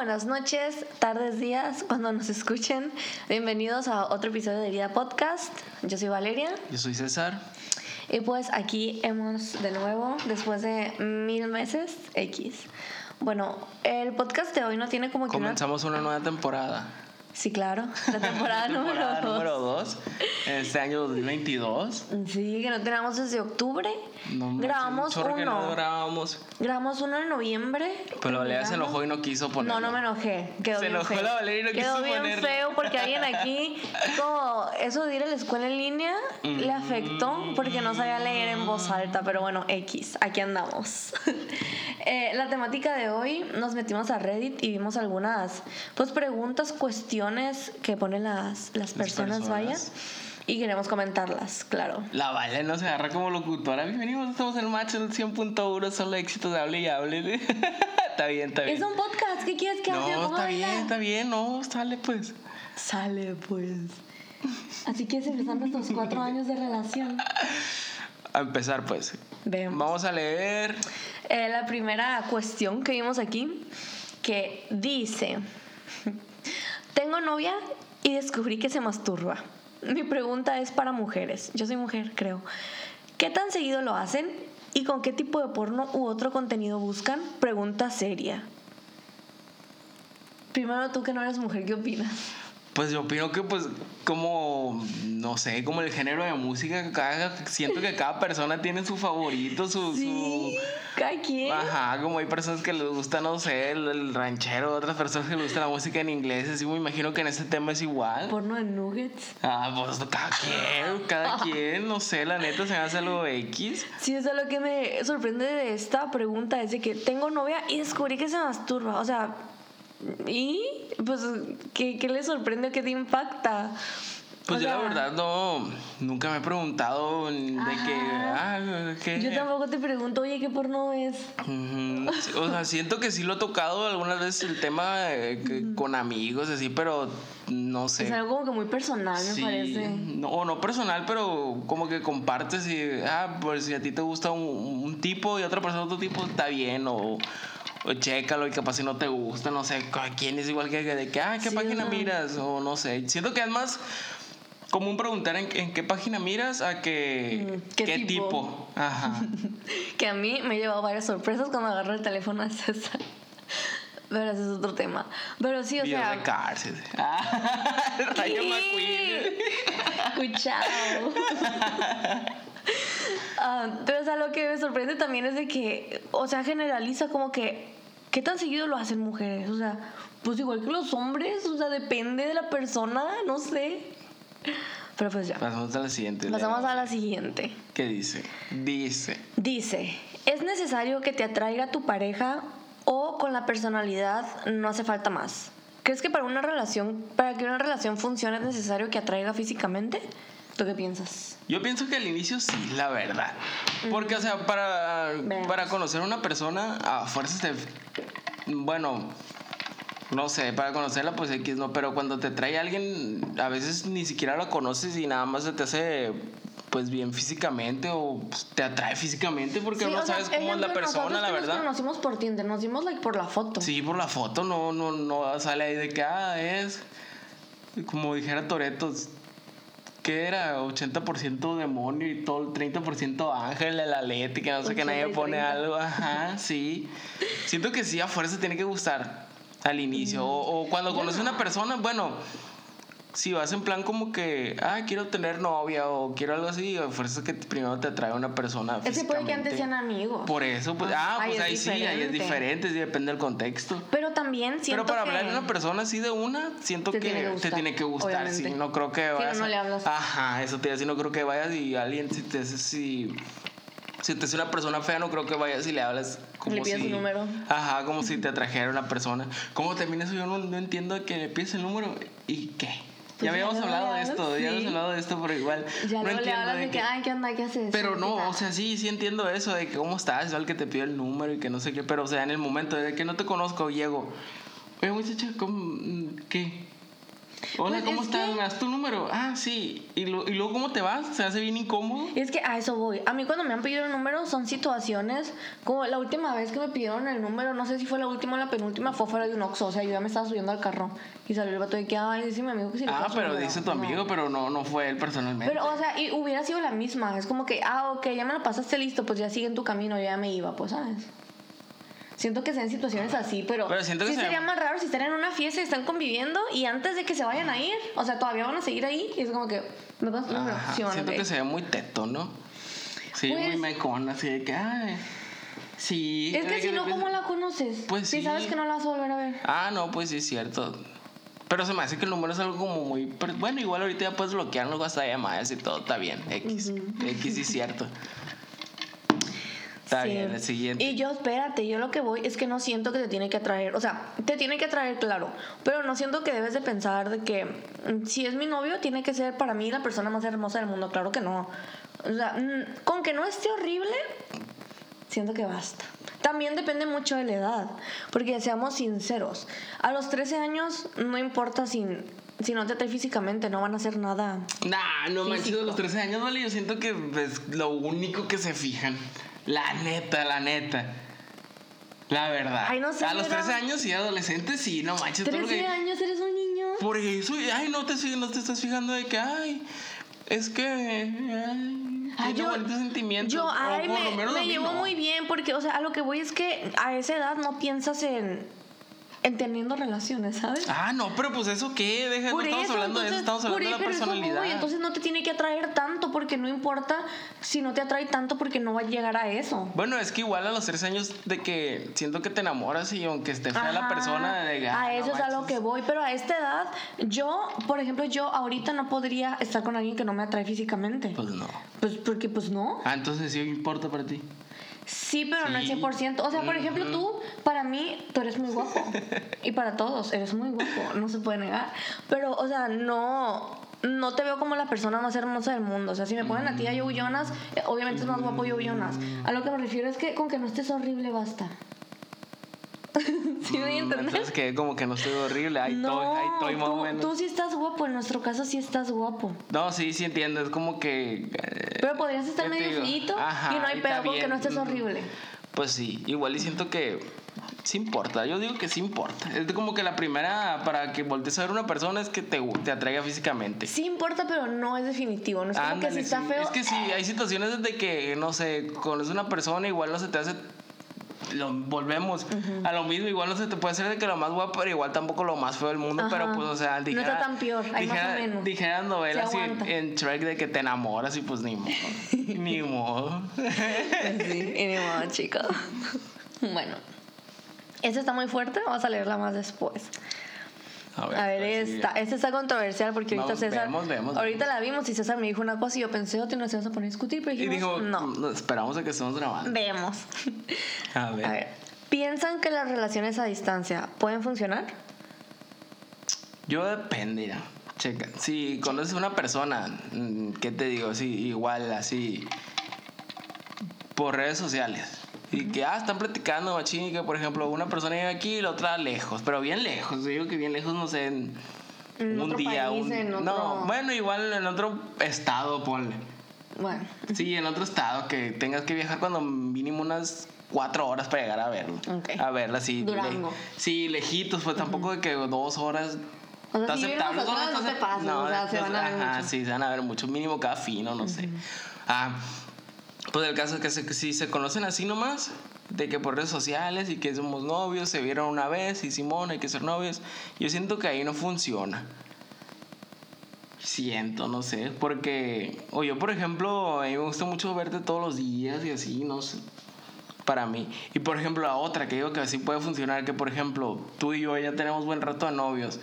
buenas noches, tardes, días, cuando nos escuchen. Bienvenidos a otro episodio de Vida Podcast. Yo soy Valeria. Yo soy César. Y pues aquí hemos de nuevo, después de mil meses, X. Bueno, el podcast de hoy no tiene como que Comenzamos una nueva temporada. Sí, claro. La temporada, temporada número 2. Este año 2022. Sí, que no teníamos desde octubre. No, grabamos uno. Que no grabamos. Grabamos uno en noviembre. Pero Valeria se enojó y no quiso ponerlo. No, no me enojé. Quedó se bien enojó la Valeria y no Quedó quiso bien feo porque alguien aquí, como eso de ir a la escuela en línea, le afectó porque no sabía leer en voz alta. Pero bueno, X, aquí andamos. eh, la temática de hoy, nos metimos a Reddit y vimos algunas pues preguntas, cuestiones que ponen las, las, personas, vaya. Y queremos comentarlas, claro. La Vale no se agarra como locutora. Bienvenidos, estamos en Match el 100.1, solo éxitos de hable y hable. está bien, está bien. Es un podcast, ¿qué quieres que? No, está bien, está bien, no, sale pues. Sale pues. Así que empezar nuestros cuatro años de relación. A empezar pues. Vemos. Vamos a leer. Eh, la primera cuestión que vimos aquí, que dice, tengo novia y descubrí que se masturba. Mi pregunta es para mujeres. Yo soy mujer, creo. ¿Qué tan seguido lo hacen y con qué tipo de porno u otro contenido buscan? Pregunta seria. Primero tú que no eres mujer, ¿qué opinas? Pues yo opino que pues como, no sé, como el género de música, cada, siento que cada persona tiene su favorito, su... Sí, cada quien. Ajá, como hay personas que les gusta, no sé, el, ranchero, otras personas que les gusta la música en inglés, así me imagino que en este tema es igual. Porno de nuggets. Ah, pues cada quien, cada quien, no sé, la neta se me hace algo X. Sí, eso es lo que me sorprende de esta pregunta, es de que tengo novia y descubrí que se masturba, o sea ¿Y? Pues, ¿qué, qué le sorprende? ¿Qué te impacta? Pues yo la verdad no, nunca me he preguntado de que, ah, ¿qué? Yo tampoco te pregunto, oye, ¿qué porno es? O sea, siento que sí lo he tocado algunas veces el tema con amigos, así, pero no sé. Es algo como que muy personal, me parece. No, no personal, pero como que compartes y, ah, pues si a ti te gusta un, un tipo y otra persona otro tipo, está bien, o o chécalo y capaz si no te gusta, no sé, quién es igual que de que, ah, ¿qué página miras? O no sé. Siento que es más común preguntar en, qué página miras a que mm, qué, tipo. Ajá. que a mí me ha llevado varias sorpresas cuando agarro el teléfono a César. Pero ese es otro tema. Pero sí, o Videos sea. de cárcel. Ah, Rayo McQueen. Escuchado. Ah, pero o sea, lo que me sorprende también es de que, o sea, generaliza como que, ¿qué tan seguido lo hacen mujeres? O sea, pues igual que los hombres, o sea, depende de la persona, no sé. Pero pues ya. Pasamos a la siguiente. Pasamos a la siguiente. ¿Qué dice? Dice. Dice, ¿es necesario que te atraiga tu pareja o con la personalidad no hace falta más? ¿Crees que para una relación, para que una relación funcione es necesario que atraiga físicamente? ¿Tú qué piensas? Yo pienso que al inicio sí, la verdad. Porque, o sea, para, para conocer a una persona, a fuerzas de. Bueno, no sé, para conocerla, pues X no, pero cuando te trae alguien, a veces ni siquiera la conoces y nada más se te hace pues bien físicamente o pues, te atrae físicamente porque no sabes cómo es la persona, la verdad. Nos conocimos por Tinder, nos dimos like por la foto. Sí, por la foto, no, no, no sale ahí de que ah, es como dijera Toreto, que era 80% demonio y todo el 30% ángel, el alete, que no sé que nadie pone algo. Ajá, sí. Siento que sí, a fuerza tiene que gustar al inicio. O, cuando conoces a una persona, bueno, si vas en plan como que, ah, quiero tener novia o quiero algo así, eso es que primero te atrae una persona. Es que puede que antes sean amigos. Por eso, pues, ah, pues ahí sí, ahí es diferente, sí, depende del contexto. Pero también siento Pero para hablar de una persona así de una, siento que te tiene que gustar, sí, no creo que vayas. no, no le hablas. Ajá, eso te dice, no creo que vayas y alguien si te si si te hace una persona fea, no creo que vayas y le hablas como le pides si. su número. Ajá, como si te atrajera una persona. ¿Cómo termina eso? Yo no, no entiendo que le pides el número y qué ya habíamos hablado de esto, ya habíamos hablado de esto, pero igual. Ya no le hablas de, que, ay, ¿qué onda? ¿Qué haces? Pero no, o sea, sí, sí entiendo eso, de que cómo estás, igual que te pido el número y que no sé qué, pero o sea, en el momento de que no te conozco, llego, oye, muchacha, ¿cómo, ¿qué? Hola, Pues ¿cómo es estás? que- ¿Me das tu número? Ah, sí. ¿Y, lo- ¿Y luego cómo te vas? ¿Se hace bien incómodo? Es que a eso voy. A mí cuando me han pedido el número son situaciones como la última vez que me pidieron el número, no sé si fue la última o la penúltima, fue fuera de un Oxxo. O sea, yo ya me estaba subiendo al carro y salió el vato de que, ay, dice mi amigo que si Ah, pero número". dice tu No. amigo, pero no, no fue él personalmente. Pero, o sea, y hubiera sido la misma. Es como que, ah, ok, ya me lo pasaste listo, pues ya sigue en tu camino, yo ya me iba, pues, ¿sabes? Siento que sean situaciones así, pero, Pero siento que sí se- sería más raro si están en una fiesta y están conviviendo y antes de que se vayan a ir, o sea, todavía van a seguir ahí y es como que, ¿me pasas tu número? Ajá, Sí, o no, siento que se ve muy teto, ¿no? Sí, Pues- muy mecón, así de que, ay. Sí. Es que si no, ¿cómo la conoces? Pues Si sí. sabes que no la vas a volver a ver. Ah, no, pues sí es cierto. Pero se me hace que el número es algo como muy. Bueno, igual ahorita ya puedes bloquearlo hasta llamadas y todo, está bien. X. X sí es cierto. Está Sí. bien, el siguiente. Y yo, espérate, yo lo que voy es que no siento que te tiene que atraer. O sea, te tiene que atraer, claro. Pero no siento que debes de pensar de que mm, si es mi novio, tiene que ser para mí la persona más hermosa del mundo. Claro que no. O sea, mm, con que no esté horrible, siento que basta. También depende mucho de la edad. Porque seamos sinceros. A los 13 años, no importa si, si no te atrae físicamente, no van a hacer nada. Nah, no manches, Físico. de los 13 años, vale. Yo siento que es lo único que se fijan. La neta, la neta. La verdad. Ay, no sé, A los mira. 13 años y adolescentes, sí, no manches. todo lo 13 que- años, eres un niño. Por eso, ay, no te, no te estás fijando de que, ay, es que. Ay, Ay, tiene bonitos sentimientos. Yo, ay, me, me llevo no. muy bien porque, o sea, a lo que voy es que a esa edad no piensas en, en teniendo relaciones, ¿sabes? Ah, no, pero pues eso qué, deja, no estamos hablando de eso, estamos hablando de la eso personalidad. voy, entonces no te tiene que atraer tanto porque no importa si no te atrae tanto porque no va a llegar a eso. Bueno, es que igual a los 13 años de que siento que te enamoras y aunque esté fea la persona, de ah, a no eso es a lo que voy, pero a esta edad, yo, por ejemplo, yo ahorita no podría estar con alguien que no me atrae físicamente. Pues no. Pues porque, pues no. Ah, entonces sí importa para ti. Sí, pero no al Sí. 100%. O sea, por ejemplo, tú, para mí, tú eres muy guapo. y para todos, eres muy guapo. No se puede negar. Pero, o sea, no. No te veo como la persona más hermosa del mundo. O sea, si me ponen a ti a Joe Jonas, eh, obviamente es más guapo Joe Jonas. A lo que me refiero es que con que no estés horrible basta. ¿Sí me a Mm, entender? Entonces que como que no estoy horrible, ahí estoy, ahí estoy más o tú, menos. tú sí estás guapo. En nuestro caso sí estás guapo. No, sí, sí entiendo, es como que... eh, Pero podrías estar ¿qué te medio feíto y no hay está pedo con que bien. no estés Mm, horrible. Pues sí, igual y siento que sí importa, yo digo que sí importa. Es como que la primera para que voltees a ver una persona es que te, te atraiga físicamente. Sí importa, pero no es definitivo. No es como que Ándale, si está sí. feo. Es que sí, hay situaciones desde que, no sé, conoces una persona, igual no se te hace. Lo, volvemos a lo mismo, igual no se te puede hacer de que lo más guapo, pero igual tampoco lo más feo del mundo, Ajá. pero pues, o sea, No dijera, está tan peor, hay más o dijera, menos. dijera novelas en, Shrek de que te enamoras y pues ni modo. ni modo. Sí, y ni modo, chicos. Bueno. Esta está muy fuerte, vamos a leerla más después. A ver, A ver, sí. esta, esta está controversial porque ahorita Vamos, César. vemos, vemos, ahorita vemos. la vimos y César me dijo una cosa y yo pensé otra y nos íbamos a poner a discutir, pero Y dijimos, dijo, no. esperamos a que estemos grabando. Vemos. A ver. A ver, ¿piensan que las relaciones a distancia pueden funcionar? Yo depende, mira. Checa. Si conoces a una persona, mm, ¿qué te digo? Sí, igual, así. Por redes sociales. Y que, ah, están platicando, machín, que, por ejemplo, una persona vive aquí y la otra lejos. Pero bien lejos. Yo digo que bien lejos, no sé, en En un otro día. país, un- en otro- No, bueno, igual en otro estado, ponle. Bueno, Sí, en otro estado que tengas que viajar cuando mínimo unas cuatro horas para llegar a verlo. Ok. A verla, sí. Durango. le- sí, lejitos, pues tampoco de que dos horas. O sea, si aceptable, está no te acep- pases, o sea, se no, van a ver ajá, mucho. sí, se van a ver mucho, mínimo cada fino, no sé. Ah, pues el caso es que, se- si se conocen así nomás, de que por redes sociales y que somos novios, se vieron una vez y Simón, hay que ser novios, yo siento que ahí no funciona. Siento, no sé, porque, o yo por ejemplo, a mí me gusta mucho verte todos los días y así, no sé, para mí. Y por ejemplo, la otra que digo que así puede funcionar, que por ejemplo, tú y yo ya tenemos buen rato de novios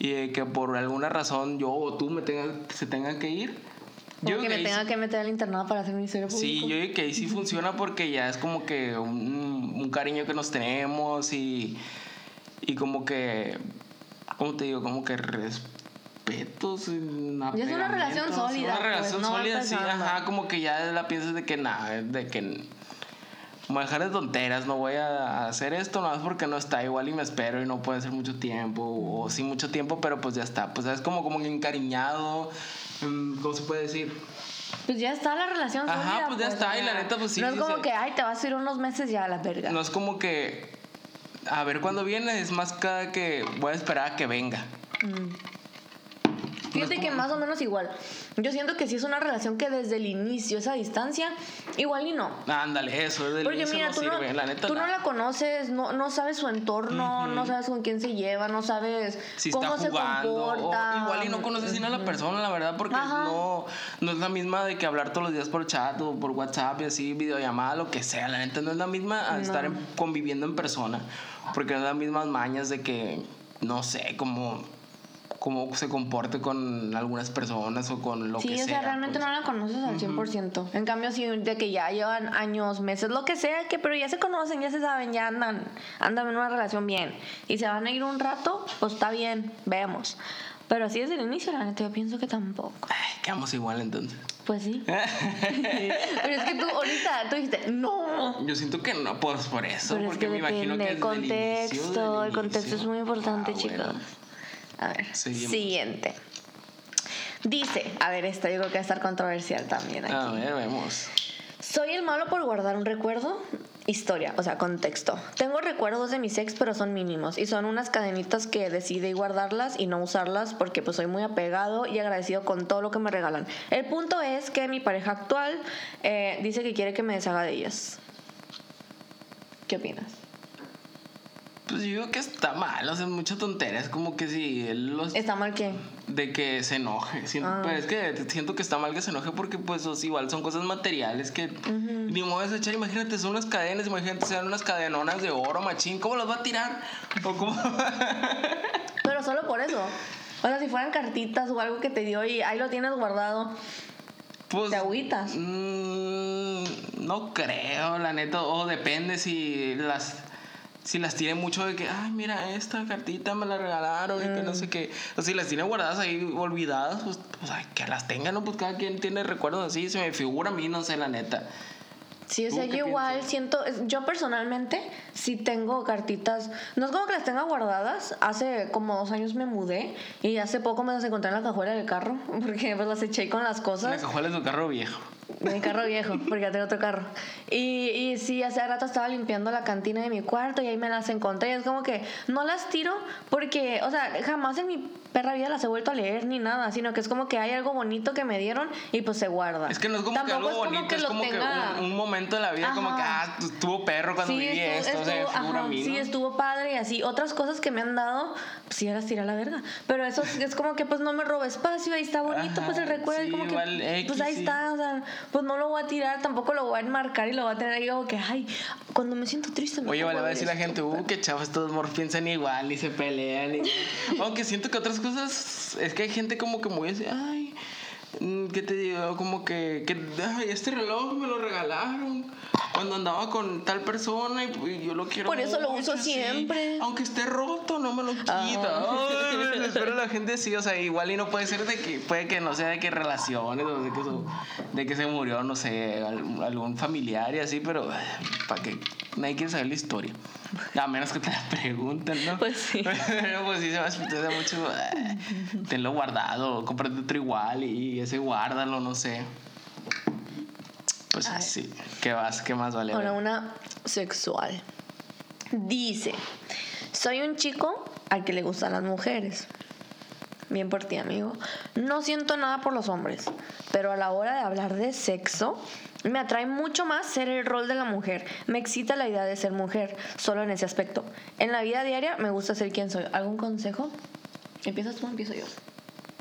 y eh, que por alguna razón yo o tú me tengas, se tengan que ir. Como Yo que me tenga sí- que meter al internado para hacer un historia Sí, público. yo digo que ahí sí funciona porque ya es como que un, un cariño que nos tenemos y, y como que, ¿cómo te digo? Como que respeto. sin Ya es una relación sólida, Una pues, relación no va sólida, sí, empezando. ajá, como que ya la piensas de que nada, de que voy a dejar de tonteras, no voy a hacer esto nada más porque no está igual y me espero y no puede ser mucho tiempo o sí mucho tiempo, pero pues ya está. Pues es como, como encariñado, ¿cómo se puede decir? Pues ya está la relación. Ajá, sólida, pues ya está, y la neta, pues sí, No es como que, ay, te vas a ir unos meses ya a la verga. No es como que, a ver cuándo viene, es más cada que voy a esperar a que venga. Fíjate que más o menos igual. Yo siento que si es una relación que desde el inicio, esa distancia, igual y no. Ándale, eso del Porque inicio mira, no tú, sirve, no, la neta. tú no la conoces, no, no sabes su entorno, no sabes con quién se lleva, no sabes si cómo está jugando. se o comporta. igual y no conoces ni a la persona, la verdad, porque Ajá. no, no es la misma de que hablar todos los días por chat o por WhatsApp y así, videollamada, lo que sea. La neta no es la misma a estar en- conviviendo en persona. Porque no es las mismas mañas de que, no sé, como cómo se comporte con algunas personas o con lo Sí, que o sea, sea. realmente pues. no la conoces al 100%. En cambio, sí, de que ya llevan años, meses, lo que sea, que pero ya se conocen, ya se saben, ya andan, andan en una relación bien. Y se van a ir un rato, pues está bien, vemos. Pero así desde el inicio, la neta, yo pienso que tampoco. Ay, quedamos igual entonces. Pues sí. pero es que tú ahorita, tú dijiste, no. Yo siento que no, pues por eso, Pero es porque que me imagino que el inicio, contexto, del el contexto es muy importante, Ah, chicos. A ver, Seguimos. siguiente. Dice, a ver, esta yo creo que va a estar controversial también aquí. A ver, vemos. Soy el malo por guardar un recuerdo. Historia, o sea, contexto. Tengo recuerdos de mis ex, pero son mínimos. Y son unas cadenitas que decidí guardarlas y no usarlas porque pues soy muy apegado y agradecido con todo lo que me regalan. El punto es que mi pareja actual eh, dice que quiere que me deshaga de ellas. ¿Qué opinas? Pues yo digo que está mal, o sea, mucha tontería. Es como que si él los. ¿Está mal qué? De que se enoje. Siento, Ah. Pero es que siento que está mal que se enoje porque, pues, o sea, igual son cosas materiales que ni modo de echar. Imagínate, son unas cadenas, imagínate, sean unas cadenonas de oro, machín. ¿Cómo las va a tirar? O cómo. Pero solo por eso. O sea, si fueran cartitas o algo que te dio y ahí lo tienes guardado. Pues, ¿Te agüitas? mm, no creo, la neta. O depende si las. Si las tiene mucho de que, ay, mira, esta cartita me la regalaron y que Mm. no sé qué. O si las tiene guardadas ahí olvidadas, pues, pues ay, que las tengan, ¿no? Pues cada quien tiene recuerdos así. Se me figura a mí, no sé, la neta. Sí, o ¿Tú sea, yo igual piensas? siento, yo personalmente sí tengo cartitas, no es como que las tenga guardadas, hace como dos años me mudé y hace poco me las encontré en la cajuela del carro, porque pues las eché con las La cosas, cajuela es tu carro viejo. Mi carro viejo, porque ya tengo otro carro. Y, y sí, hace rato estaba limpiando la cantina de mi cuarto y ahí me las encontré, y es como que no las tiro porque, o sea, jamás en mi perra vida las he vuelto a leer ni nada, sino que es como que hay algo bonito que me dieron y pues se guarda. Es que no es como que Tampoco algo es como bonito, que es como tenga- que un, un momento de la vida, como que, Ajá. ah, tu- estuvo perro cuando Sí, viví estuvo, esto, o sea, estuvo- figura a ajá, mí, sí, ¿no? estuvo padre y así. Otras cosas que me han dado, pues sí, las tiré a la verga. Pero eso es, como que pues no me roba espacio, ahí está bonito, Ajá, pues el recuerdo, sí, como igual, que X, pues ahí sí. está, o sea, pues no lo voy a tirar, tampoco lo voy a enmarcar y lo voy a tener ahí como que, ay, cuando me siento triste me Oye, vale, va a decir la gente, uh, que chavos, todos morros piensan igual y se pelean. Y... Aunque siento que otras cosas, es que hay gente como que muy así, ay, mm, ¿qué te digo? Como que, que ay, este reloj me lo regalaron cuando andaba con tal persona y, pues, yo lo quiero Por eso lo mucho, uso así. siempre. Aunque esté roto, no me lo quita. Ah. Ay, me desespera la gente así, o sea, igual y no puede ser de que, puede que no sea de que relaciones o de que, su- de que se murió, no sé, al- algún familiar y así, pero para que nadie quiere saber la historia. A menos que te la pregunten, ¿no? Pues sí. Pero pues sí se me apetece mucho. Tenlo guardado, cómprate otro igual y ese guárdalo, no sé. Pues Ay. sí, ¿qué vas? ¿Qué más vale? Ahora una sexual. Dice, soy un chico al que le gustan las mujeres. Bien por ti, amigo. No siento nada por los hombres, pero a la hora de hablar de sexo, me atrae mucho más ser el rol de la mujer. Me excita la idea de ser mujer, solo en ese aspecto. En la vida diaria me gusta ser quien soy. ¿Algún consejo? ¿Empiezas tú o empiezo yo?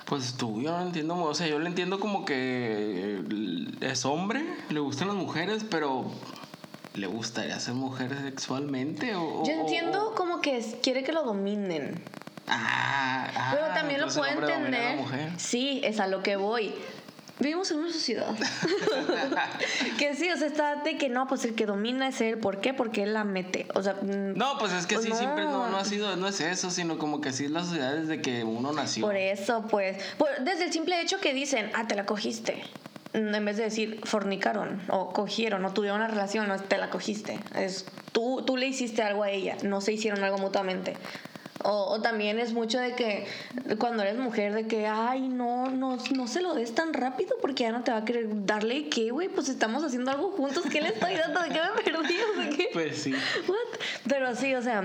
Pues tú, yo no entiendo, o sea, yo le entiendo como que es hombre, le gustan las mujeres, pero ¿le gustaría ser mujer sexualmente? O, Yo entiendo o- como que quiere que lo dominen. Ah, ah, Pero también lo puedo entender. Sí, es a lo que voy. Vivimos en una sociedad que sí, o sea, está de que no, pues el que domina es él. ¿Por qué? Porque él la mete. O sea, mm, No, pues es que Pues sí, siempre no, no. no ha sido, no es eso, sino como que así es la sociedad desde que uno nació. por eso, pues. por- desde el simple hecho que dicen, ah, te la cogiste. mm, en vez de decir fornicaron o cogieron o tuvieron una relación, no te la cogiste. Es tú, tú le hiciste algo a ella, no se hicieron algo mutuamente. O, o también es mucho de que cuando eres mujer, de que, ay, no, no, no se lo des tan rápido porque ya no te va a querer darle qué, güey, pues estamos haciendo algo juntos, ¿qué le estoy dando? ¿De qué me perdí? ¿O de qué? Pues sí. What? Pero sí, o sea,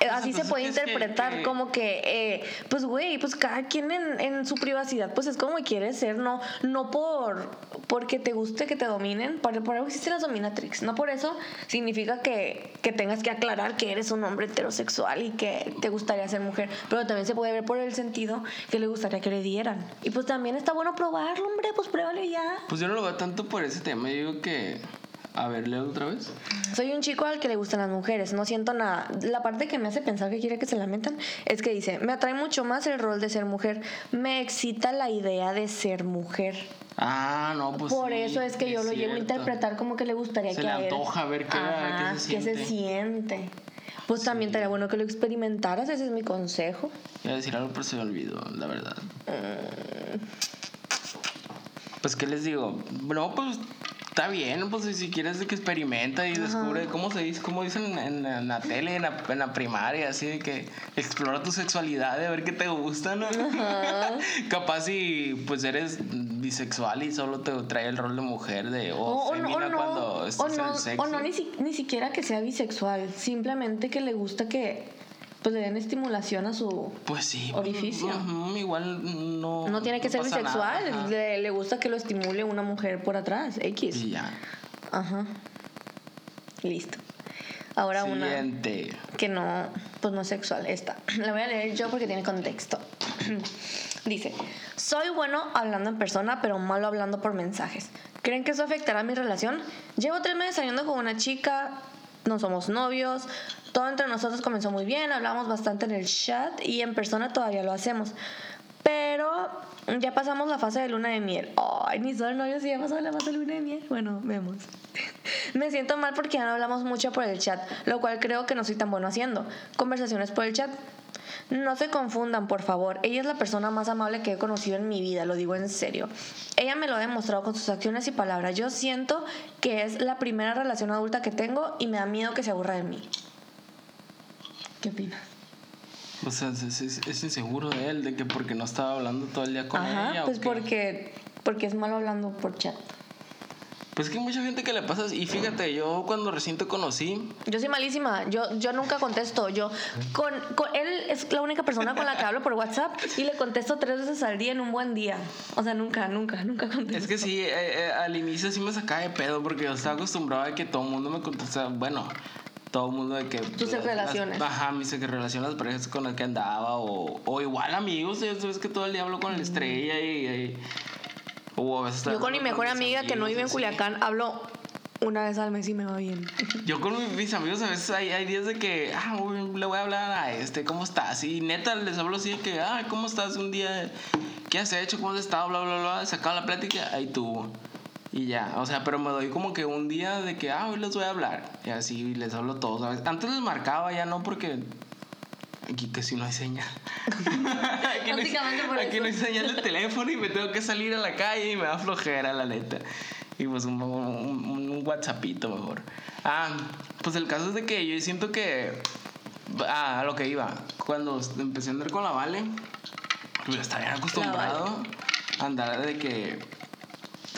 eh, así se entonces, puede ¿crees que- interpretar que- como que, eh, pues, güey, pues cada quien en, en su privacidad, pues es como quiere ser, no, no por porque te guste que te dominen, por, por algo existe las dominatrix, no por eso significa que, que tengas que aclarar que eres un hombre heterosexual y que te gustaría ser mujer, pero también se puede ver por el sentido que le gustaría que le dieran. Y pues también está bueno probarlo, hombre, pues pruébalo ya. Pues yo no lo veo tanto por ese tema. Yo digo que. A ver, leo otra vez. Soy un chico al que le gustan las mujeres, no siento nada. La parte que me hace pensar que quiere que se la metan es que dice, me atrae mucho más el rol de ser mujer, me excita la idea de ser mujer. Ah, no, pues. Por sí, eso es que yo lo llevo a interpretar como que le gustaría Se que le a antoja ver qué- Ajá, qué se qué se siente. Pues también estaría bueno que lo experimentaras, ese es mi consejo. Iba a decir algo, pero se me olvidó, la verdad. Mm. Pues, ¿qué les digo? No, pues está bien, pues si quieres de que experimenta y descubre, ¿cómo se dice? ¿Cómo dicen en, en la tele, en la, en la primaria? Así de que explora tu sexualidad, de ver qué te gusta, ¿no? Capaz si pues eres bisexual y solo te trae el rol de mujer de, o O, o no, o no, cuando o estás en no, el sexo. o no ni, si- ni siquiera que sea bisexual, simplemente que le gusta que pues le den estimulación a su... Pues sí. Orificio. igual no. No tiene que ser bisexual, le, le gusta que lo estimule una mujer por atrás, X. Y ya. Ajá. Listo. Ahora una Siguiente. que no, pues no es sexual, esta. La voy a leer yo porque tiene contexto. Dice, soy bueno hablando en persona, pero malo hablando por mensajes. ¿Creen que eso afectará mi relación? Llevo tres meses saliendo con una chica, no somos novios, todo entre nosotros comenzó muy bien, hablamos bastante en el chat y en persona todavía lo hacemos. Pero ya pasamos la fase de luna de miel. Ay, ni son novios y ya pasó la fase de luna de miel. Bueno, vemos. Me siento mal porque ya no hablamos mucho por el chat, lo cual creo que no soy tan bueno haciendo. Conversaciones por el chat. No se confundan, por favor. Ella es la persona más amable que he conocido en mi vida, lo digo en serio. Ella me lo ha demostrado con sus acciones y palabras. Yo siento que es la primera relación adulta que tengo y me da miedo que se aburra de mí. ¿Qué opinas? O sea, es, es- es inseguro de él, de que porque no estaba hablando todo el día con Ajá, ella. ¿o pues porque, porque es malo hablando por chat. Pues que hay mucha gente que le pasa. Y fíjate, yo cuando recién te conocí, Yo soy malísima, yo, yo nunca contesto. Yo con, con- él es la única persona con la que hablo por WhatsApp y le contesto tres veces al día en un buen día. O sea, nunca, nunca, nunca contesto. es que sí, eh, eh, al inicio sí me sacaba de pedo porque yo estaba acostumbrado a que todo el mundo me contestara. Bueno, todo el mundo de que. Tus las- relaciones. ajá, mis relaciones, las parejas con las que andaba. O, o igual amigos, ya sabes que todo el día hablo con la estrella y. y- o a veces Yo con mi mejor amiga que no vive en. Culiacán hablo una vez al mes y me va bien. Yo con mi- mis amigos a veces hay, hay días de que, ah, uy, le voy a hablar a este, ¿cómo estás? Y neta les hablo así de que, ah, ¿cómo estás? Un día, ¿qué has hecho? ¿Cómo has estado? Bla, bla, bla. Se acaba la plática, ahí tuvo. Y ya, o sea, pero me doy como que un día de que, ah, hoy les voy a hablar. Y así les hablo todos. ¿sabes? Antes les marcaba, ya no, porque aquí casi no hay señal. aquí no hay- aquí eso. no hay señal de teléfono y me tengo que salir a la calle y me da flojera, la neta. Y pues un, un, un WhatsAppito mejor. Ah, pues el caso es de que yo siento que. Ah, a lo que iba. Cuando empecé a andar con la Vale, pues ya estaba bien acostumbrado a andar de que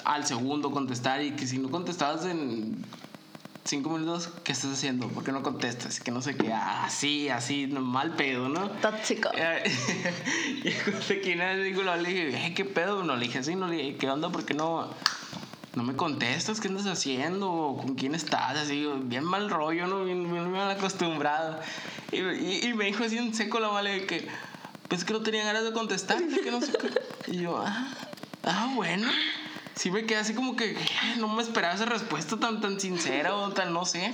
al segundo contestar y que si no contestabas en cinco minutos, ¿qué estás haciendo? ¿Por qué no contestas? Que no sé qué, ah, así, así, no, mal pedo, ¿no? Tóxico. Y cuando que una vez le dije, "Eh, ¿qué pedo? No le dije así, no le dije, ¿qué onda? ¿Por qué no, no me contestas? ¿Qué andas haciendo? ¿Con quién estás? Así, bien mal rollo, ¿no? Bien, bien mal acostumbrado. Y, y- y me dijo así en seco la vale que, pues que no tenía ganas de contestarte, que no sé qué. Y yo, ah, ah, bueno. Sí me quedé así como que "Eh, no me esperaba esa respuesta tan, tan sincera o tan, no sé.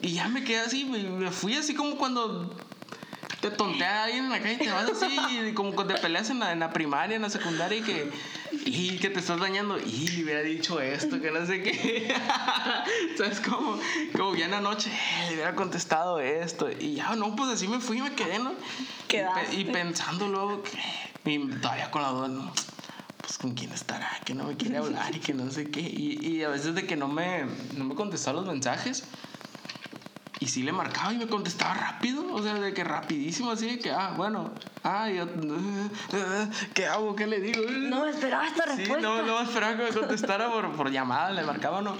Y ya me quedé así, me, me fui así como cuando te tontea a alguien en la calle y te vas así, y como cuando te peleas en la, en la primaria, en la secundaria y que, y que te estás dañando. Y le hubiera dicho esto, que no sé qué. ¿Sabes? Como, como ya en la noche, "Eh, le hubiera contestado esto. Y ya, no, pues así me fui y me quedé, ¿no? Y, Quedaste. y pensando luego que, y todavía con la duda, ¿no? Pues con quién estará, que no me quiere hablar y que no sé qué. Y, y a veces de que no me, no me contestaba los mensajes. Y sí le marcaba y me contestaba rápido, o sea, de que rapidísimo, así de que, ah, bueno, ah, yo, ¿qué hago? ¿Qué le digo? No me esperaba esta Sí, respuesta. no, no esperaba que me contestara por, por llamada, le marcaba o no.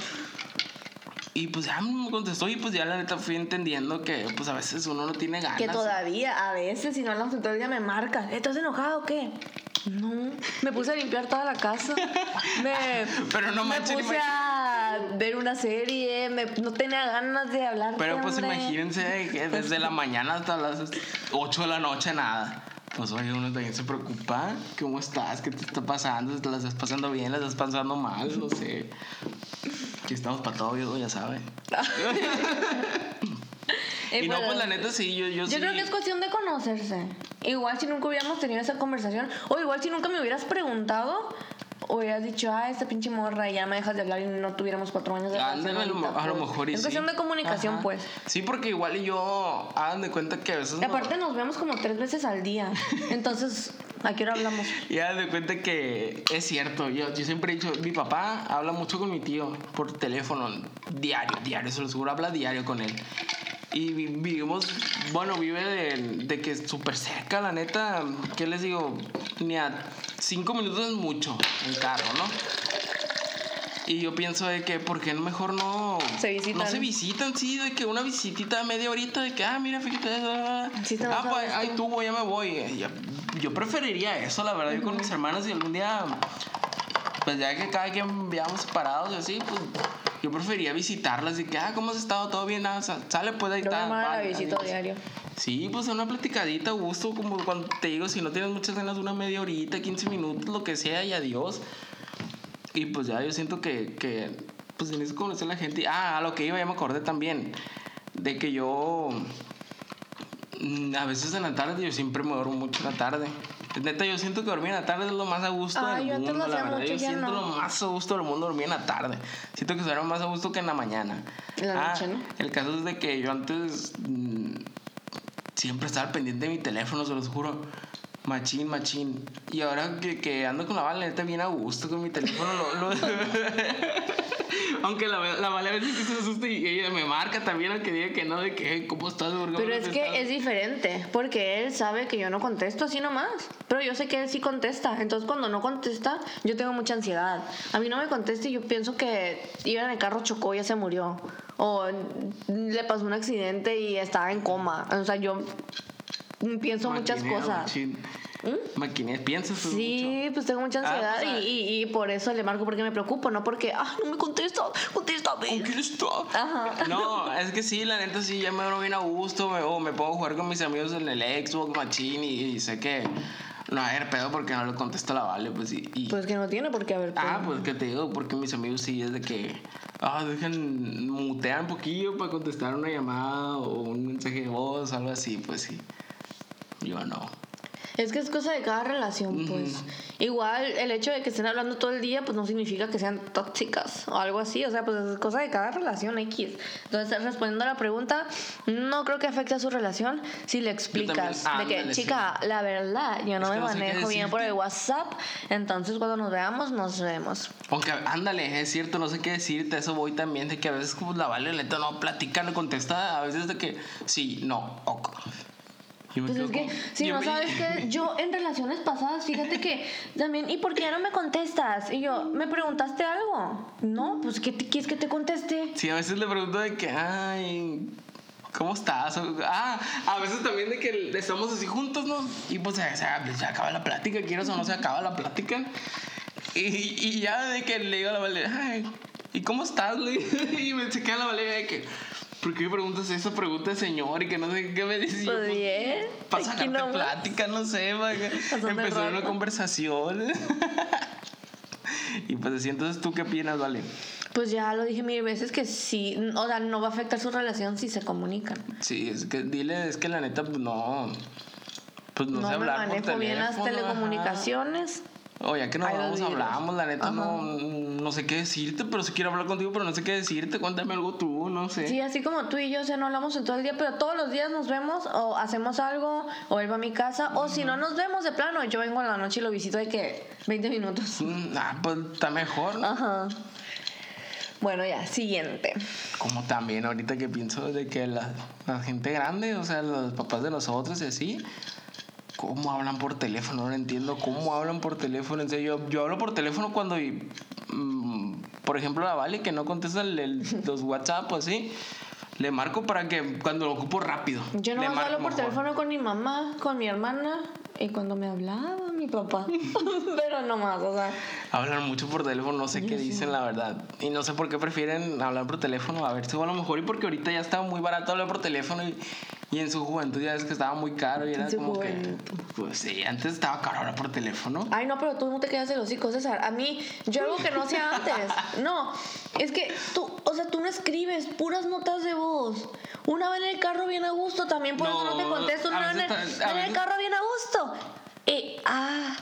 Y pues ya me contestó y pues ya la neta fui entendiendo que pues a veces uno no tiene ganas. Que todavía, a veces, si no hablamos en todo el día, me marca. ¿Estás enojado o qué? No. Me puse a limpiar toda la casa. Me, Pero no me manches, puse a ver una serie. Me, no tenía ganas de hablar. Pero pues imagínense que desde la mañana hasta las 8 de la noche nada. Pues oye, uno también se preocupa. ¿Cómo estás? ¿Qué te está pasando? ¿Te la estás pasando bien? ¿La estás pasando mal? No sé. Aquí estamos para todo, ya saben. Y no, pues la neta sí, yo, yo, Yo sí. creo que es cuestión de conocerse. Igual si nunca hubiéramos tenido esa conversación, o igual si nunca me hubieras preguntado, hubieras dicho, ah, esta pinche morra, ya me dejas de hablar y no tuviéramos cuatro años de relación. a lo, a lo mejor y Es sí. cuestión de comunicación, Ajá. pues. Sí, porque igual y yo, hagan de cuenta que a veces. Y no- aparte nos vemos como tres veces al día. Entonces, ¿a qué hora hablamos? Y hagan de cuenta que es cierto. Yo, yo siempre he dicho, mi papá habla mucho con mi tío por teléfono, diario, diario, se lo seguro, habla diario con él. Y vi- vivimos, bueno, vive de, de que es súper cerca, la neta. ¿Qué les digo? Ni a cinco minutos es mucho en carro, ¿no? Y yo pienso de que, ¿por qué mejor no Se visitan. No se visitan, sí, de que una visitita media horita, de que, ah, mira, fíjate, ah, Sí, ah, pues, ay, tú, ya me voy. Eh, Yo preferiría eso, la verdad, yo con mis hermanas y algún día, pues ya que cada quien viajamos separados y así, pues yo preferiría visitarlas y que, ah, ¿cómo has estado? ¿Todo bien? Ah, sa- sale, pues ahí está. la visito adiós. diario. Sí, pues una platicadita, gusto, como cuando te digo, si no tienes muchas ganas, una media horita, 15 minutos, lo que sea, y adiós. Y pues ya yo siento que, que pues tienes que conocer a la gente. Ah, a lo que iba, ya me acordé también, de que yo, mm, a veces en la tarde, yo siempre me duermo mucho en la tarde. Neta, yo siento que dormir en la tarde es lo más a gusto Ay, del yo mundo, la verdad. mucho, yo siento no. lo más a gusto del mundo dormir en la tarde. Siento que duerme más a gusto que en la mañana. En la Ah, noche, ¿no? El caso es de que yo antes mm, siempre estaba pendiente de mi teléfono, se los juro. Machín, machín. Y ahora que, que ando con la Vale, neta, bien a gusto con mi teléfono. Lo, lo- Aunque la, la Vale a veces sí se asusta y ella me marca también, aunque diga que no, de que, "Hey, ¿cómo estás? ¿Por qué Pero es contestas?" que es diferente, porque él sabe que yo no contesto así nomás. Pero yo sé que él sí contesta. Entonces, cuando no contesta, yo tengo mucha ansiedad. A mí no me contesta y yo pienso que iba en el carro, chocó y ya se murió. O le pasó un accidente y estaba en coma. O sea, yo pienso muchas cosas. ¿Mm? Maquinea, piensas pues, mucho. Sí, pues tengo mucha ansiedad Ah, pues, ah. y, y- y por eso le marco porque me preocupo, no porque, ah, no me contesta, contéstame. ¿Con quién está? Ajá. No, es que sí, la neta sí, ya me veo bien a gusto, me, o me puedo jugar con mis amigos en el Xbox Machine y, y sé que no a haber pedo porque no le contesto a la Vale, pues y... y- Pues que no tiene por qué haber ah, pena. pues que te digo, porque mis amigos sí es de que... Ah, dejan, mutean un poquillo para contestar una llamada o un mensaje de voz, algo así, pues sí. Yo no. Es que es cosa de cada relación, pues. Igual el hecho de que estén hablando todo el día, pues no significa que sean tóxicas o algo así. O sea, pues es cosa de cada relación X. Entonces, respondiendo a la pregunta, no creo que afecte a su relación si le explicas también, de que, chica, la verdad, yo no Es me no sé manejo bien por el. WhatsApp. Entonces, cuando nos veamos, nos vemos. Aunque, ándale, es cierto, no sé qué decirte, eso voy también, de que a veces como la Vale, neta, no platica, no contesta, a veces de que sí, no, ok. Y me Pues es que, si yo no me- sabes que yo en relaciones pasadas, fíjate que también, ¿y por qué ya no me contestas? Y yo, ¿me preguntaste algo? No, pues ¿qué te, quieres que te conteste? Sí, a veces le pregunto de que, ay, ¿cómo estás? Ah, a veces también de que estamos así juntos, ¿no? Y pues se, se- se acaba la plática, quieras o no se acaba la plática. Y, y ya de que le digo a la Valeria, ay, ¿y cómo estás? Y me se queda la Valeria de que, ¿por qué me preguntas esa pregunta, señor? Y que no sé qué me yo, Pues bien, Para sacarte nomás. plática, no sé, empezar una conversación. y pues así, entonces, ¿tú qué opinas, Vale? Pues ya lo dije mil veces que sí, o sea, no va a afectar su relación si se comunican. Sí, es que dile, es que la neta, pues no. Pues no, No, sé me hablar por manejo bien las teléfono, ajá. Telecomunicaciones. O ya que nos vidrios. hablamos, la neta, no, no sé qué decirte, pero sí quiero hablar contigo, pero no sé qué decirte. Cuéntame algo tú, no sé. Sí, así como tú y yo, o sea, no hablamos en todo el día, pero todos los días nos vemos o hacemos algo, o él va a mi casa, o si no nos vemos de plano, yo vengo en la noche y lo visito de que 20 minutos. Mm, Ah, pues está mejor, ¿no? Ajá. Bueno, ya, siguiente. Como también ahorita que pienso de que la, la gente grande, o sea, los papás de nosotros y así, ¿cómo hablan por teléfono? No entiendo cómo hablan por teléfono. En serio, yo, yo hablo por teléfono cuando, mm, por ejemplo, la Vale, que no contesta el- el- los WhatsApp o así, le marco para que cuando lo ocupo rápido. Yo no hablo por mejor. teléfono con mi mamá, con mi hermana y cuando me hablaba mi papá. pero no más, o sea. Hablan mucho por teléfono, no sé qué dicen, la verdad. Y no sé por qué prefieren hablar por teléfono. A ver si a lo mejor y porque ahorita ya está muy barato hablar por teléfono y, y en su juventud ya ves que estaba muy caro y era como juventud. que. Pues sí, antes estaba caro hablar por teléfono. Ay, no, pero tú no te quedas de los hocico, César. A mí, yo algo que no hacía antes. No, es que tú, o sea, tú no escribes puras notas de voz. Una vez en el carro bien a gusto, también por eso no te contesto. Una vez en, el- en el carro bien a gusto. Y, ah,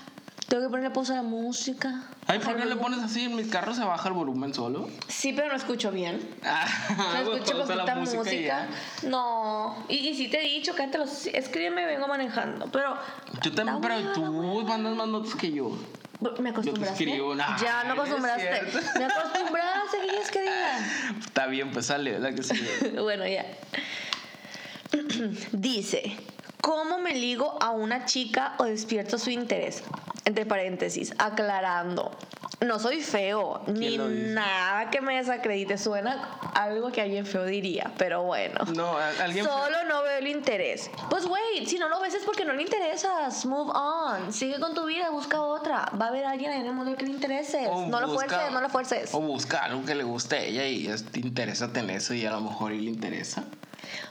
tengo que ponerle pausa a la música. Ay, ¿por qué le pones así? En mi carro se baja el volumen solo. Sí, pero no escucho bien. Ah, No pues escucho poquita música. y. No. Y, y si te he dicho, cállate los. Escríbeme, vengo manejando. Pero. Yo también, pero tú mandas más notas que yo. ¿Me acostumbraste? escribo, nah, ya me acostumbraste. Me acostumbraste, ¿qué quieres que diga? Está bien, pues sale, la que sí. bueno, ya. Dice, ¿cómo me ligo a una chica o despierto su interés? Entre paréntesis, aclarando. No soy feo, ni nada que me desacredite. Suena algo que alguien feo diría, pero bueno. No, alguien. Solo no veo el interés. Pues, güey, si no lo ves es porque no le interesas. Move on. Sigue con tu vida, busca otra. Va a haber alguien en el mundo que le intereses. o no lo fuerces, no lo fuerces. O busca algo que le guste a ella y te interesa en eso y a lo mejor y le interesa.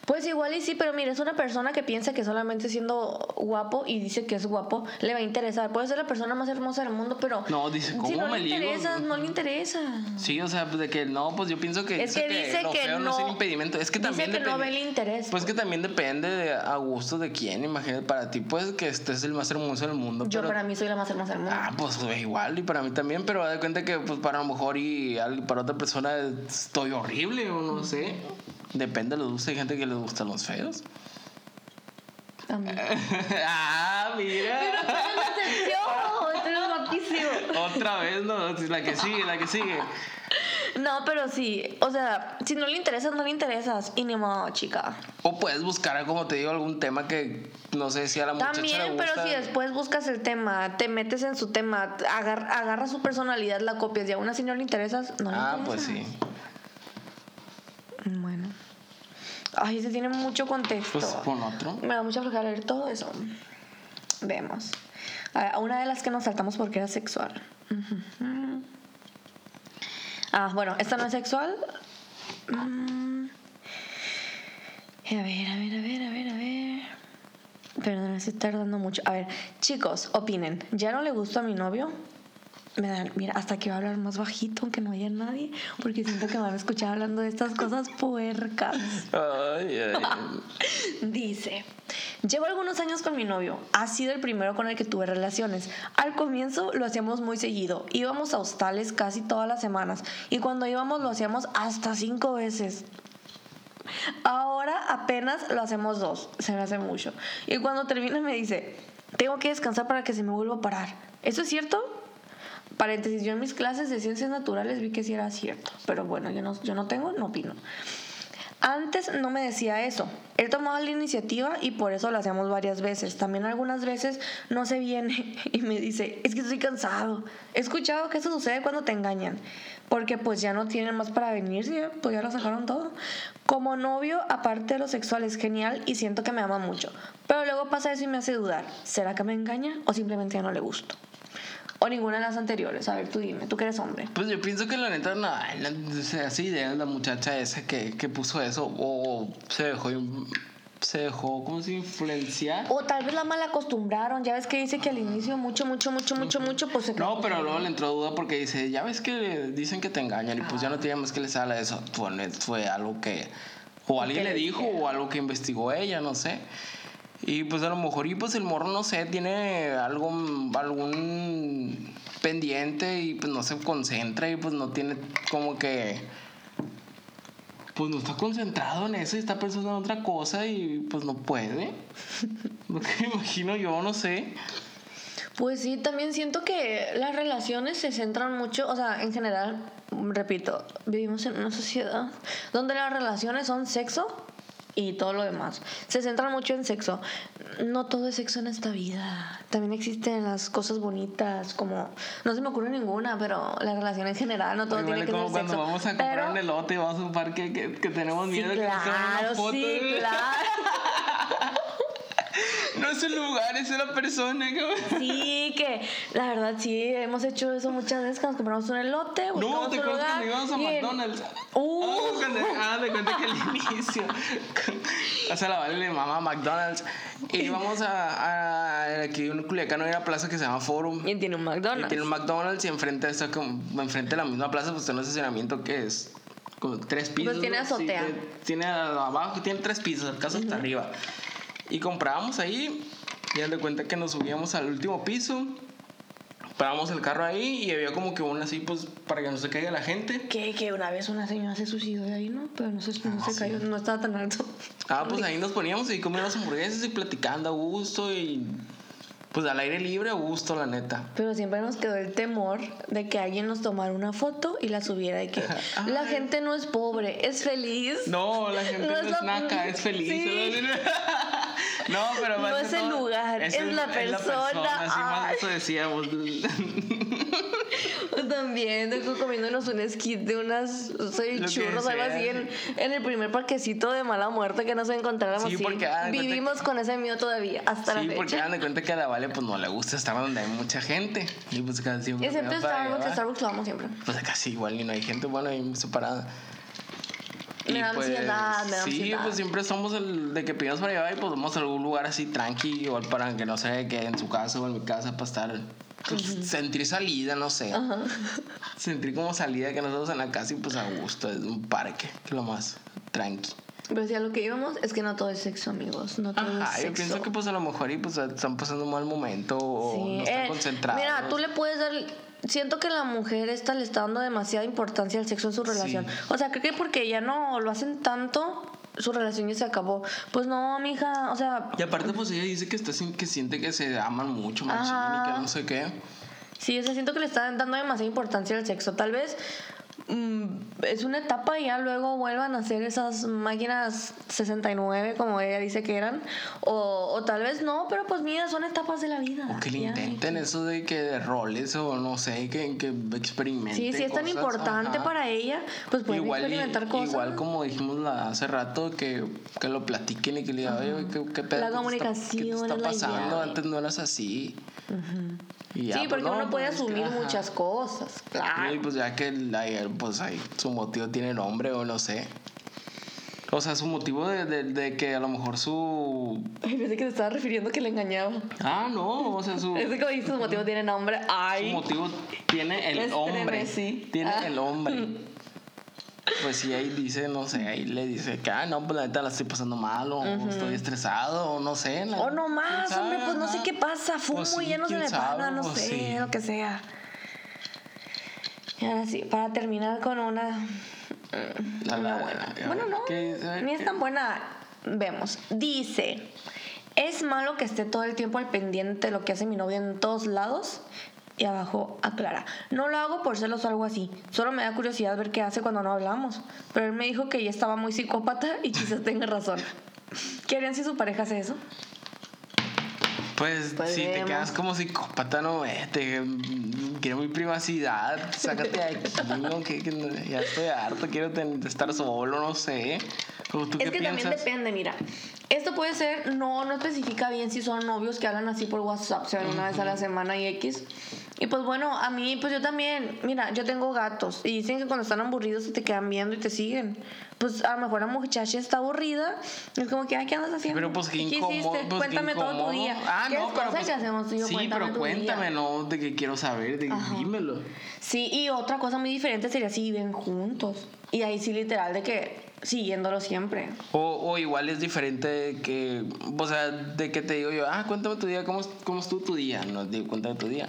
Pues igual y sí, pero mira, es una persona que piensa que solamente siendo guapo y dice que es guapo le va a interesar. Puede ser la persona más hermosa del mundo, pero No, dice, si ¿cómo no me le interesa, no le interesa. Sí, o sea, pues de que no, pues yo pienso que, Es que dice lo que feo no, es no- un impedimento. Es que dice también que no depende- ve el interés, Pues que también depende de a gusto de quién. Imagínate, para ti, pues que este es el más hermoso del mundo. Yo pero- para mí soy la más hermosa del mundo. Ah, pues igual, y para mí también, pero da cuenta que pues para lo mejor y para otra persona estoy horrible o no sé. Depende de los gustos. Hay gente que les gustan los feos. Mí. ah, mira. Guapísimo. Otra vez, no, la que sigue, la que sigue. No, pero sí. O sea, si no le interesas, no le interesas. Y ni modo, chica. O puedes buscar, como te digo, algún tema que no sé si a la muchacha le También, gusta. pero si después buscas el tema, te metes en su tema, agar- agarras su personalidad, la copias y aún así no le interesas, no le Ah, interesa. pues sí. Bueno. Ay, ese tiene mucho contexto. Pues pon otro. Me da mucha flojera leer todo eso. Vemos. A una de las que nos saltamos porque era sexual. Ah, bueno, esta no es sexual. Mm. A ver, a ver, a ver, a ver, a ver. Perdón, estoy tardando mucho. A ver, chicos, opinen. ¿Ya no le gustó a mi novio? Me dan, mira, hasta que voy a hablar más bajito, aunque no haya nadie, porque siento que me van a escuchar hablando de estas cosas puercas. Ay, ay. Dice, llevo algunos años con mi novio. Ha sido el primero con el que tuve relaciones. Al comienzo lo hacíamos muy seguido. Íbamos a hostales casi todas las semanas. Y cuando íbamos lo hacíamos hasta cinco veces. Ahora apenas lo hacemos dos. Se me hace mucho. Y cuando termina me dice, tengo que descansar para que se me vuelva a parar. ¿Eso es cierto? Paréntesis, yo en mis clases de ciencias naturales vi que sí era cierto. Pero bueno, yo no, yo no tengo, no opino. Antes no me decía eso. Él tomaba la iniciativa y por eso lo hacíamos varias veces. También algunas veces no se viene y me dice, es que estoy cansado. He escuchado que eso sucede cuando te engañan. Porque pues ya no tienen más para venirse, pues ya lo sacaron todo. Como novio, aparte de lo sexual, es genial y siento que me ama mucho. Pero luego pasa eso y me hace dudar. ¿Será que me engaña o simplemente ya no le gusto? O ninguna de las anteriores. A ver, tú dime, tú que eres hombre. Pues yo pienso que la neta, no, sea, así idea la muchacha esa que, que puso eso, o se dejó, se dejó, ¿cómo se dice? influenciar. O tal vez la mal acostumbraron. Ya ves que dice que al inicio mucho, mucho, mucho, mucho, mucho, pues se No, pero luego le entró duda porque dice, ya ves que dicen que te engañan y pues ya no tiene más que le sale eso. Fue, fue algo que o alguien le dijo o algo que investigó ella, no sé. Y pues a lo mejor, y pues el morro, no sé, tiene algo, algún pendiente y pues no se concentra y pues no tiene como que pues no está concentrado en eso y está pensando en otra cosa y pues no puede. Lo que imagino yo, no sé. Pues sí, también siento que las relaciones se centran mucho, o sea, en general, repito, vivimos en una sociedad donde las relaciones son sexo y todo lo demás. Se centran mucho en sexo. No todo es sexo en esta vida. También existen las cosas bonitas, como no se me ocurre ninguna, pero la relación en general, no todo Igual tiene que como ser cuando sexo. vamos a comprar pero, un elote y vamos a un parque que, que tenemos miedo de que nos tomen una claro, foto. sí, claro. No es el lugar, es la persona. cabrón. Sí, que la verdad sí, hemos hecho eso muchas veces cuando compramos un elote. No, te un acuerdas cuando íbamos a y McDonald's. Uh. Ah, cuando- ah, de cuenta que al inicio. o sea, la vale le mama a McDonald's. Y íbamos a, a aquí en Culiacán hay una plaza que se llama Forum. Y tiene un Y McDonald's. tiene un McDonald's y enfrente está como enfrente de la misma plaza pues tiene un estacionamiento que es como tres pisos. Pues tiene ¿no? Sí, azotea. que tiene abajo, tiene tres pisos, el caso hasta arriba. Y comprábamos ahí y de cuenta que nos subíamos al último piso. Parábamos el carro ahí y había como que una así pues para que no se caiga la gente. Que, que una vez una señora se suicidó de ahí, ¿no? Pero no se, no se cayó, no estaba tan alto. Ah, pues ahí nos poníamos y comíamos hamburguesas y platicando a gusto y pues al aire libre a gusto, la neta. Pero siempre nos quedó el temor de que alguien nos tomara una foto y la subiera y que la gente no es pobre, es feliz. No, la gente No no, es naca, es feliz. Sí. No, pero No es el lugar, es la persona. Así más Ay. eso decíamos. También, comiéndonos un skit de unas soy churros, algo así, en, en el primer parquecito de mala muerte que nos encontráramos. Sí, porque, ah, Vivimos con ese miedo todavía, hasta Sí, la porque dan de cuenta que a la Vale pues no le gusta estar donde hay mucha gente. Y pues casi. Excepto Starbucks. Starbucks lo vamos siempre. Pues acá sí, igual y no hay gente, bueno, ahí separada. Me da ansiedad, me da sí, ansiedad. pues siempre somos el de que pedimos para allá y pues vamos a algún lugar así tranqui, igual para que no se quede en su casa o en mi casa para estar, pues, sentir salida, no sé. Sentir como salida que nosotros en la casa y pues a gusto, es un parque, que es lo más tranqui. Pero sí, a lo que íbamos es que no todo es sexo, amigos. No todo Ajá, es yo sexo. pienso que pues a lo mejor y pues están pasando un mal momento o Sí, no están eh, concentrados. Mira, tú le puedes dar. Siento que la mujer esta le está dando demasiada importancia al sexo en su relación. O sea, creo que porque ya no lo hacen tanto, su relación ya se acabó. Pues no, mija, o sea, Y aparte pues ella dice que está que siente que se aman mucho, machín, y que no sé qué. sí, o sea, siento que le están dando demasiada importancia al sexo. Tal vez es una etapa y ya luego vuelvan a hacer esas máquinas 69, como ella dice que eran. O, o tal vez no, pero pues mira, son etapas de la vida. O que le ya. intenten eso de que de roles o no sé, que, que experimenten. Sí, si es tan importante ajá. para ella, pues pueden Igual, y- experimentar cosas. igual como dijimos la- hace rato, que, que lo platiquen y que le digan, oye, ¿qué, qué pedo? La ¿Qué te está- comunicación ¿Qué te está pasando? Antes no eras así. Y ya, sí, pues, porque no, uno puede pues, asumir ajá. muchas cosas, claro. Y pues ya que la- pues ahí su motivo tiene nombre o no sé. O sea, su motivo de, de, de que a lo mejor su... Ay, pensé que te estaba refiriendo que le engañaba. Ah, no, o sea, su... Es que como dices, su motivo tiene nombre. Su Ay. motivo tiene el Me hombre. estremecí. Tiene Ah. el hombre. Pues sí, ahí dice, no sé, ahí le dice que, ah, no, pues la neta la estoy pasando mal, o estoy estresado, o no sé. la- O no más, hombre, pues no sé qué pasa. Fumo Pues sí, y ya no se me no pues sé, sí. lo que sea. Y ahora sí, para terminar con una. La- una la- buena. la- Bueno, no, ni es tan buena. Vemos. Dice: Es malo que esté todo el tiempo al pendiente de lo que hace mi novio en todos lados. Y abajo aclara, no lo hago por celos o algo así, solo me da curiosidad ver qué hace cuando no hablamos. Pero él me dijo que ya estaba muy psicópata y quizás tenga razón. ¿Qué harían si su pareja hace eso? Pues, Pues si te quedas como psicópata, no, vete, mm, quiero mi privacidad, sácate de aquí, no, que, que ya estoy harto, quiero ten- estar solo, no sé. ¿Cómo tú Es qué que también depende, mira. Esto puede ser, no, no especifica bien si son novios que hablan así por WhatsApp, se ven una vez a la semana y X. Y pues bueno, a mí, pues yo también, mira, yo tengo gatos y dicen que cuando están aburridos se te quedan viendo y te siguen. Pues a lo mejor la muchacha está aburrida, y es como que, ay, ¿qué andas haciendo? Pero pues qué ¿Qué incómodo. pues, Cuéntame todo tu día. Ah, ¿Qué no, pero pues, que hacemos tú y yo? Sí, Cuéntame pero tu día. cuéntame, no, de que quiero saber, de, dímelo. Sí, y otra cosa muy diferente sería si viven juntos. Y ahí sí, literal, de que siguiéndolo siempre. O, o igual es diferente que, o sea, de que te digo yo, ah, cuéntame tu día, ¿cómo, cómo estuvo tu día? No, digo, cuéntame tu día.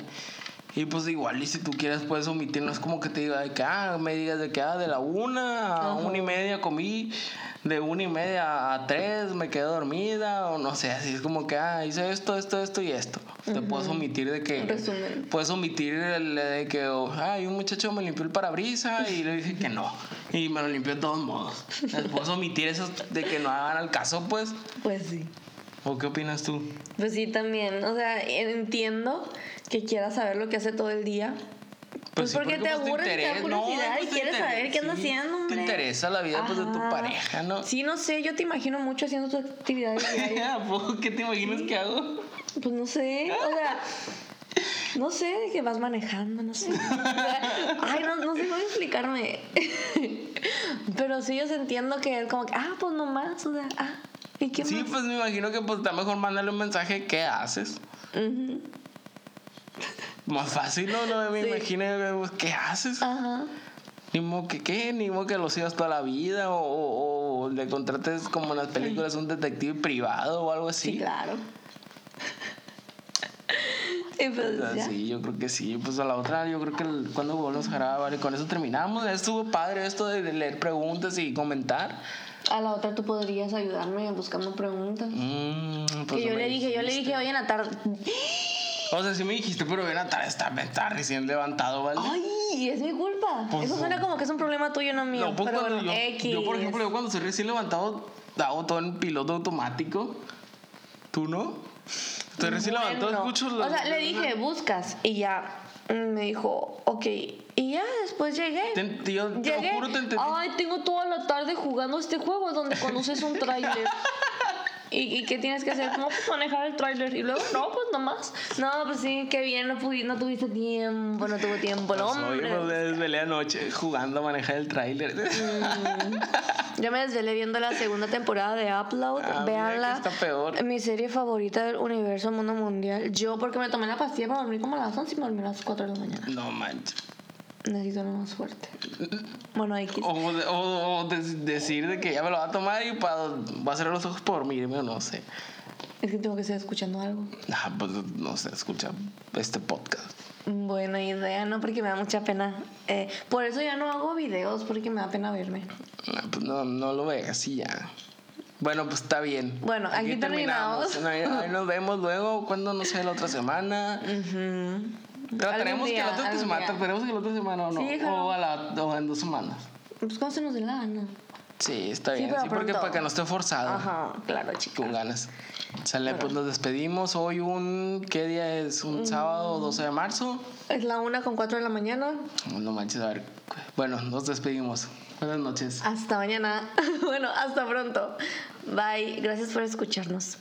Y pues igual, y si tú quieres puedes omitir, no es como que te diga de que, ah, me digas de que, ah, de la una a Ajá. una y media comí, de una y media a tres me quedé dormida, o no sé, así es como que, ah, hice esto, esto, esto y esto. Te puedes omitir de que, resumen. puedes omitir el de que, oh, ay, un muchacho me limpió el parabrisa y le dije que no, y me lo limpió de todos modos. Puedes omitir eso de que no hagan al caso, pues. Pues sí. ¿O qué opinas tú? Pues sí, también. O sea, entiendo que quieras saber lo que hace todo el día. Pues, sí, porque, te aburre, te da interesa- no, curiosidad pues y te quieres interesa- saber qué anda sí, haciendo, hombre. Te interesa la vida pues, de tu pareja, ¿no? Sí, no sé, yo te imagino mucho haciendo tus actividades diarias. ¿A poco qué te imaginas que hago? Pues no sé, o sea, no sé, que vas manejando, no sé. Ay, no, no sé cómo explicarme. Pero sí, yo entiendo que es como que, ah, pues nomás, o sea, ah, ¿y qué Sí, más? pues me imagino que pues está mejor mandarle un mensaje, ¿qué haces? Ujú, Más fácil, ¿no? No me Sí. imagino, pues, ¿qué haces? Ajá. Ni modo que qué, ni modo que lo sigas toda la vida o, o- o le contrates como en las películas un detective privado o algo así. Sí, claro. Y pues O sea, sí, yo creo que sí. Pues a la otra, yo creo que el- cuando volvamos a grabar y con eso terminamos. Estuvo padre esto de leer preguntas y comentar. A la otra tú podrías ayudarme buscando preguntas. Mm, pues que yo le dije, yo le dijiste. dije hoy en la tarde. O sea, sí me dijiste, pero ven a tarde, está, está recién levantado, ¿vale? Ay, es mi culpa. Pues Eso suena como que es un problema tuyo, no mío. No, pues pero bueno, yo, X. yo, por ejemplo, yo cuando soy recién levantado, hago todo en piloto automático. ¿Tú no? Estoy recién levantado, Bueno, escucho O sea, le dije, buscas. Y ya mm, me dijo, ok. Y ya después llegué. Te- yo te Llegué. juro, te entendí. Ay, tengo toda la tarde jugando este juego donde conduces un tráiler. ¿Y, ¿Y qué tienes que hacer? ¿Cómo manejar el tráiler? Y luego, no, pues nomás. No, pues sí, qué bien, no, pudi- no tuviste tiempo, no tuvo tiempo oye, hombre. pues, me desvelé anoche jugando a manejar el tráiler. Yo me desvelé viendo la segunda temporada de Upload. Ah, que está peor. Mi serie favorita del universo mundo mundial. Yo, porque me tomé la pastilla para dormir como a las 11 y me dormí a las 4 de la mañana. no manches. Necesito algo más fuerte. Bueno, X. O, o- o de- decir de que ya me lo va a tomar y para, va a cerrar los ojos por dormirme o no sé. Es que tengo que estar escuchando algo. Ah, pues no sé, escucha este podcast. Buena idea, ¿no? Porque me da mucha pena. Eh, por eso ya no hago videos, porque me da pena verme. Ah, pues no, no lo veas y ya. Bueno, pues está bien. Bueno, aquí terminamos. Ahí, ahí nos vemos luego, cuando no sé, la otra semana. Pero tenemos que la otra semana, día. tenemos que la otra semana o no. Sí, o, a la, o en dos semanas. Pues cuando se nos dé la gana. Sí, está bien. pero Sí, porque para que no esté forzado. Ajá, claro, chica. Con ganas. Sale, pues nos despedimos. Hoy un. ¿Qué día es? Mm. ¿Un sábado 12 de marzo? Es la una con 4 de la mañana. No manches, a ver. Bueno, nos despedimos. Buenas noches. Hasta mañana. bueno, hasta pronto. Bye. Gracias por escucharnos.